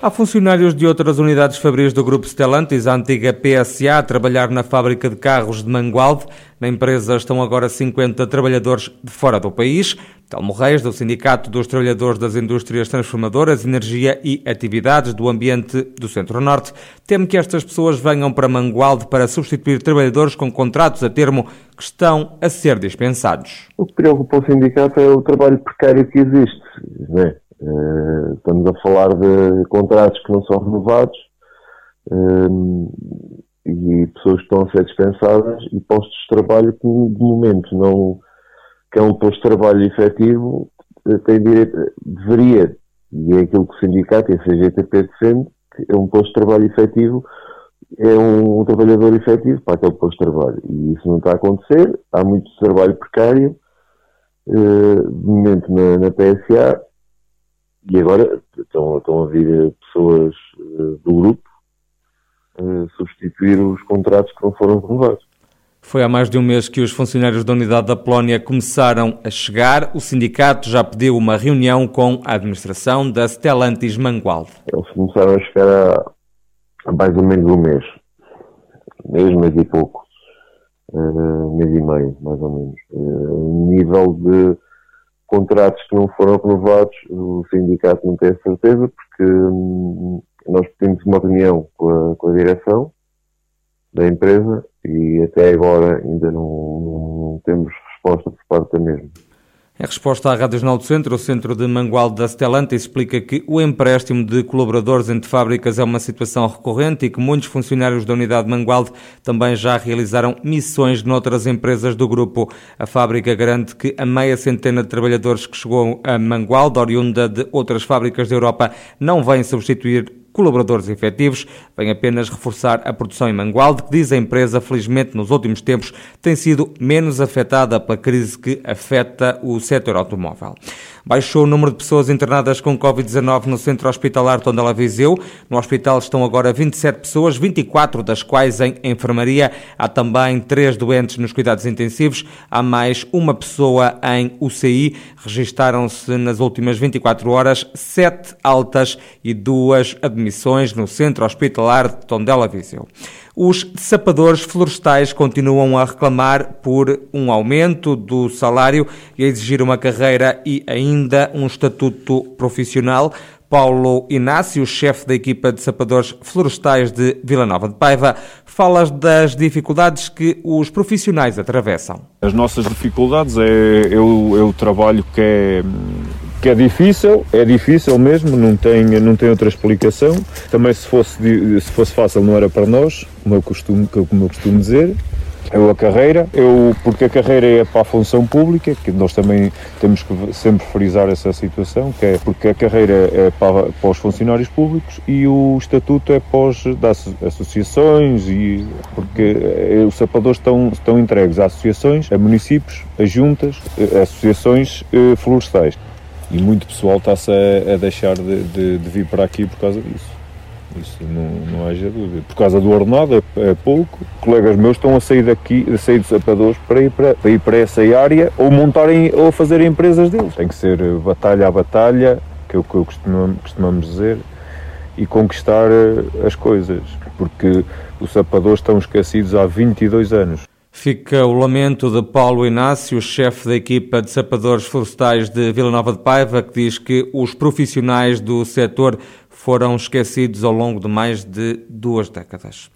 Há funcionários de outras unidades fabris do Grupo Stellantis, a antiga PSA, a trabalhar na fábrica de carros de Mangualde. Na empresa estão agora 50 trabalhadores de fora do país. Telmo Reis, do Sindicato dos Trabalhadores das Indústrias Transformadoras, Energia e Atividades do Ambiente do Centro-Norte, teme que estas pessoas venham para Mangualde para substituir trabalhadores com contratos a termo que estão a ser dispensados. O que preocupa o sindicato é o trabalho precário que existe. Não é? Uh, estamos a falar de contratos que não são renovados uh, e pessoas que estão a ser dispensadas e postos de trabalho que de momento não que é um posto de trabalho efetivo eh, tem direito, deveria, e é aquilo que o sindicato e a CGTP defende, que é um posto de trabalho efetivo é um, um trabalhador efetivo para aquele posto de trabalho. E isso não está a acontecer, há muito trabalho precário, uh, de momento na, na PSA, e agora estão, estão a vir pessoas uh, do grupo uh, substituir os contratos que não foram renovados. Foi há mais de um mês que os funcionários da unidade da Polónia começaram a chegar. O sindicato já pediu uma reunião com a administração da Stellantis Mangualde. Eles começaram a chegar há, há mais ou menos um mês. Mês, mês e pouco. Uh, mês e meio, mais ou menos. Uh, nível de contratos que não foram renovados, o sindicato não tem a certeza, porque hum, nós pedimos uma reunião com a, com a, direção da empresa e até agora ainda não, não temos resposta por parte da mesma. Em resposta à Rádio Jornal do Centro, o Centro de Mangualde da Stellantis explica que o empréstimo de colaboradores entre fábricas é uma situação recorrente e que muitos funcionários da unidade de Mangualde também já realizaram missões noutras empresas do grupo. A fábrica garante que a meia centena de trabalhadores que chegou a Mangualde, oriunda de outras fábricas da Europa, não vem substituir colaboradores efetivos, vem apenas reforçar a produção em Mangualde, que diz a empresa, felizmente nos últimos tempos, tem sido menos afetada pela crise que afeta o setor automóvel. Baixou o número de pessoas internadas com Covid-19 no centro hospitalar Tondela Viseu. No hospital estão agora 27 pessoas, 24 das quais em enfermaria. Há também três doentes nos cuidados intensivos. Há mais uma pessoa em UCI. Registaram-se nas últimas 24 horas sete altas e duas admissões no centro hospitalar de Tondela Viseu. Os sapadores florestais continuam a reclamar por um aumento do salário e a exigir uma carreira e ainda um estatuto profissional. Paulo Inácio, chefe da equipa de sapadores florestais de Vila Nova de Paiva, fala das dificuldades que os profissionais atravessam. As nossas dificuldades é, é, é o trabalho que é que é difícil, é difícil mesmo, não tem, não tem outra explicação. Também se fosse, se fosse fácil não era para nós, como eu costumo, como eu costumo dizer. Eu a carreira, eu, porque a carreira é para a função pública, que nós também temos que sempre frisar essa situação, que é porque a carreira é para, para os funcionários públicos e o estatuto é para os das associações e porque eh, os sapadores estão, estão entregues a associações, a municípios, a juntas, a associações eh, florestais e muito pessoal está-se a, a, deixar de, de, de, vir para aqui por causa disso. Isso não, não haja dúvida. Por causa do ordenado é, é, pouco. Colegas meus estão a sair daqui, a sair dos sapadores para ir para, para ir para essa área ou montarem ou fazer empresas deles. Tem que ser batalha a batalha, que é o que costumamos, costumamos dizer, e conquistar eh, as coisas. Porque os sapadores estão esquecidos há 22 anos. Fica o lamento de Paulo Inácio, chefe da equipa de sapadores florestais de Vila Nova de Paiva, que diz que os profissionais do setor foram esquecidos ao longo de mais de duas décadas.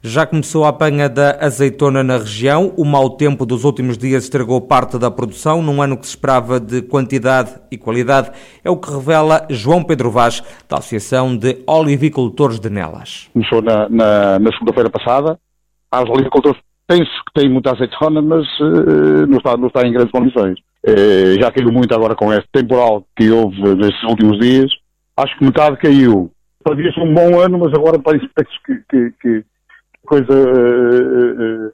Já começou a apanha da azeitona na região. O mau tempo dos últimos dias estragou parte da produção, num ano que se esperava de quantidade e qualidade. É o que revela João Pedro Vaz, da Associação de Olivicultores de Nelas. Começou na, na, na segunda-feira passada. As olivicultores penso que tem muita azeitona, mas uh, não, está, não está em grandes condições. Uh, já caiu muito agora com este temporal que houve nestes últimos dias. Acho que metade caiu. Havia ser um bom ano, mas agora parece que, que, que coisa uh,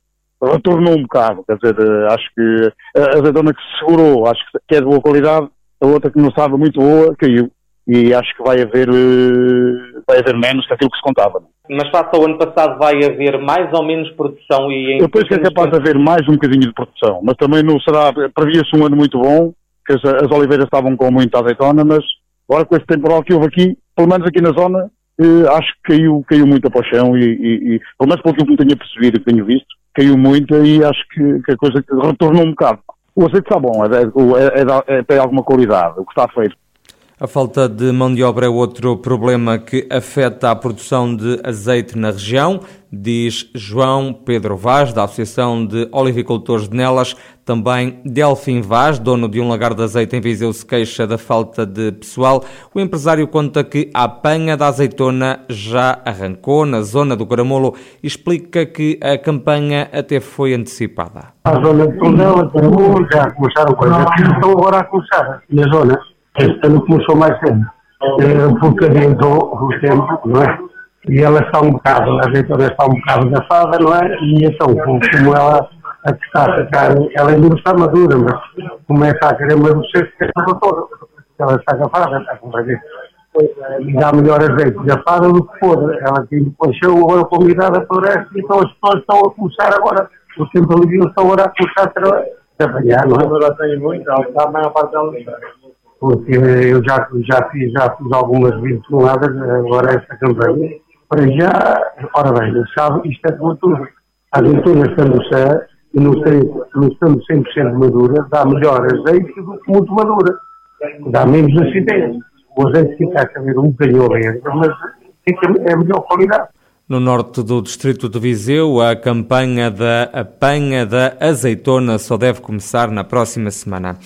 retornou um bocado. Quer dizer, acho que a azeitona que se segurou, acho que é de boa qualidade, a outra que não estava muito boa, caiu. E acho que vai haver, uh, vai haver menos que aquilo que se contava. Mas face ao ano passado vai haver mais ou menos produção e... Eu penso que é capaz de haver mais um bocadinho de produção, mas também não será, previa-se um ano muito bom, que as, as, oliveiras estavam com muita azeitona, mas agora com este temporal que houve aqui, pelo menos aqui na zona, uh, acho que caiu, caiu muito para o chão e, e, e, pelo menos pelo que eu tenho percebido e que tenho visto, caiu muito e acho que, que a coisa retornou um bocado. O azeite está bom, é, é, é, é, tem alguma qualidade, o que está feito. A falta de mão de obra é outro problema que afeta a produção de azeite na região, diz João Pedro Vaz, da Associação de Olivicultores de Nelas. Também Delfim Vaz, dono de um lagar de azeite em Viseu, se queixa da falta de pessoal. O empresário conta que a apanha da azeitona já arrancou na zona do Caramolo e explica que a campanha até foi antecipada. A zona de Tondela, Caramolo, já começaram coisas. Estão agora a começar na zona. Este ano começou mais cedo, porque adiantou o tempo, não é? E ela está um bocado, a azeitona está um bocado gafada, não é? E então, como ela a que está a ficar, ela ainda está madura, mas começa a querer amadurecer, que está toda. Ela está gafada, está com prazer. E dá melhor azeite gafada do que podre. Ela tem paixão, agora com a umidade floresce, então as pessoas estão a começar agora, o tempo ali estão agora a começar a trabalhar, não é? Agora tem muito, a maior parte dela porque eu já, já, fiz, já fiz algumas 20 toneladas, agora esta campanha. Para já, ora bem, sabe, isto é tudo. As azeitonas estando sã e não, não estando 100% madura, dá melhor azeite do que muito madura. Dá menos acidez. O azeite fica a saber um bocadinho verde, mas fica, é melhor qualidade. No norte do distrito de Viseu, a campanha da apanha da azeitona só deve começar na próxima semana.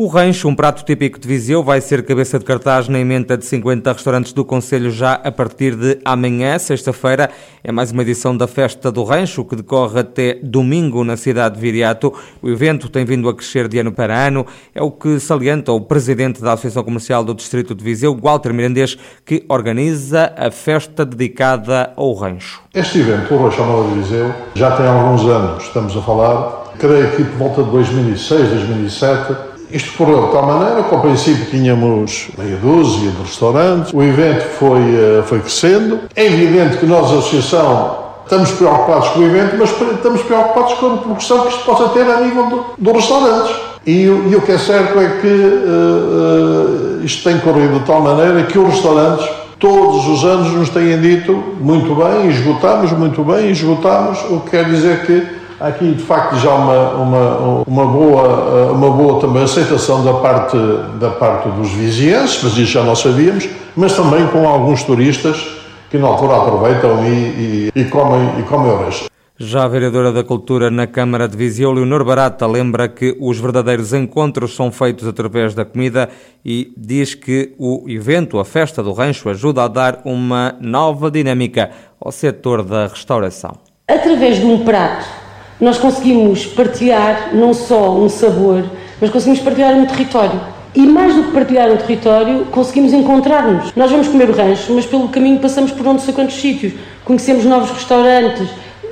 O rancho, um prato típico de Viseu, vai ser cabeça de cartaz na emenda de 50 restaurantes do Conselho já a partir de amanhã, sexta-feira. É mais uma edição da Festa do Rancho, que decorre até domingo na cidade de Viriato. O evento tem vindo a crescer de ano para ano. É o que salienta o presidente da Associação Comercial do Distrito de Viseu, Walter Mirandês, que organiza a festa dedicada ao rancho. Este evento, o Rancho Nova de Viseu, já tem alguns anos, estamos a falar, creio que por volta de 2006, 2007, isto correu de tal maneira que, ao princípio, tínhamos meia dúzia de restaurantes, o evento foi, eh, foi crescendo. É evidente que nós, a Associação, estamos preocupados com o evento, mas estamos preocupados com a progressão que isto possa ter a nível do, dos restaurantes. E, e, o que é certo é que uh, uh, isto tem corrido de tal maneira que os restaurantes, todos os anos, nos têm dito muito bem, esgotamos muito bem, esgotamos, o que quer dizer que Há aqui, de facto, já uma, uma, uma, boa, uma boa também aceitação da parte, da parte dos vizinhenses, mas isso já nós sabíamos, mas também com alguns turistas que na altura aproveitam e, e, e comem, e comem o resto. Já a vereadora da Cultura na Câmara de Viseu, Leonor Barata, lembra que os verdadeiros encontros são feitos através da comida e diz que o evento, a Festa do Rancho, ajuda a dar uma nova dinâmica ao setor da restauração. Através de um prato nós conseguimos partilhar não só um sabor, mas conseguimos partilhar um território. E mais do que partilhar um território, conseguimos encontrar-nos. Nós vamos comer o rancho, mas pelo caminho passamos por não sei quantos sítios. Conhecemos novos restaurantes,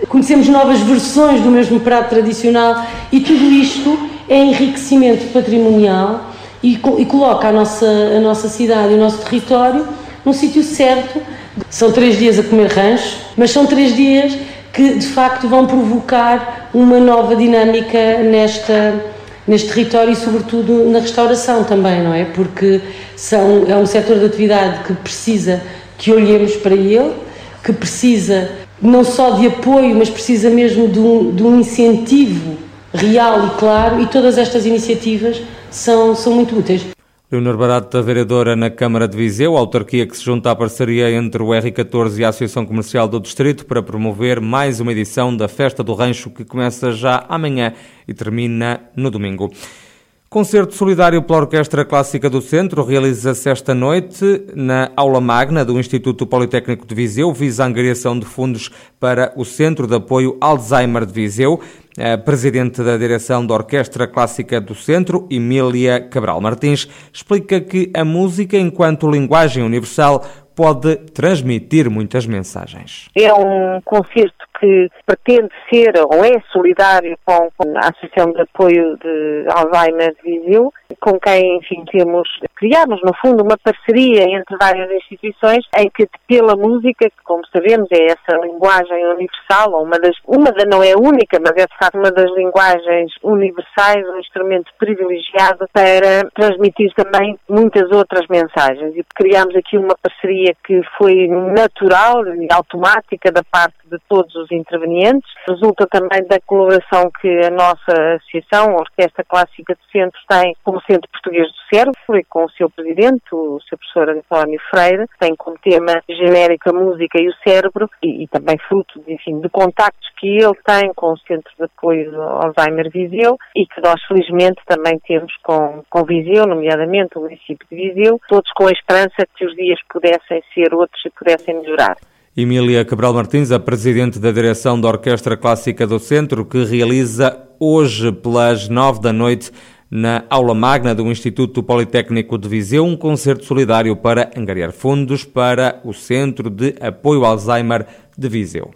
conhecemos novas versões do mesmo prato tradicional e tudo isto é enriquecimento patrimonial e, e coloca a nossa, a nossa cidade e o nosso território no sítio certo. São três dias a comer rancho, mas são três dias que de facto vão provocar uma nova dinâmica nesta, neste território e sobretudo na restauração também, não é? Porque são, é um setor de atividade que precisa que olhemos para ele, que precisa não só de apoio, mas precisa mesmo de um, de um incentivo real e claro, e todas estas iniciativas são, são muito úteis. Leonor Barata, vereadora na Câmara de Viseu, autarquia que se junta à parceria entre o R14 e a Associação Comercial do Distrito para promover mais uma edição da Festa do Rancho que começa já amanhã e termina no domingo. Concerto solidário pela Orquestra Clássica do Centro realiza-se esta noite na aula magna do Instituto Politécnico de Viseu, visa a angariação de fundos para o Centro de Apoio Alzheimer de Viseu. A presidente da direção da Orquestra Clássica do Centro, Emília Cabral Martins, explica que a música, enquanto linguagem universal, pode transmitir muitas mensagens. É um concerto que pretende ser ou é solidário com a Associação de Apoio de Alzheimer de com quem, enfim, temos criámos, no fundo, uma parceria entre várias instituições em que, pela música, que como sabemos é essa linguagem universal, ou uma das, uma da não é única, mas é de facto uma das linguagens universais, um instrumento privilegiado para transmitir também muitas outras mensagens. E criámos aqui uma parceria que foi natural e automática da parte de todos os intervenientes. Resulta também da colaboração que a nossa associação, a Orquestra Clássica de Centros, tem com o Centro Português do Cérebro e com o seu presidente, o seu professor António Freire, tem como tema genérico a música e o cérebro e, e também fruto, enfim, de contactos que ele tem com o Centro de Apoio Alzheimer Viseu e que nós felizmente também temos com, com Viseu, nomeadamente o município de Viseu, todos com a esperança que os dias pudessem ser outros e pudessem melhorar. Emília Cabral Martins, a presidente da direção da Orquestra Clássica do Centro, que realiza hoje pelas nove da noite na aula magna do Instituto Politécnico de Viseu um concerto solidário para angariar fundos para o Centro de Apoio Alzheimer de Viseu.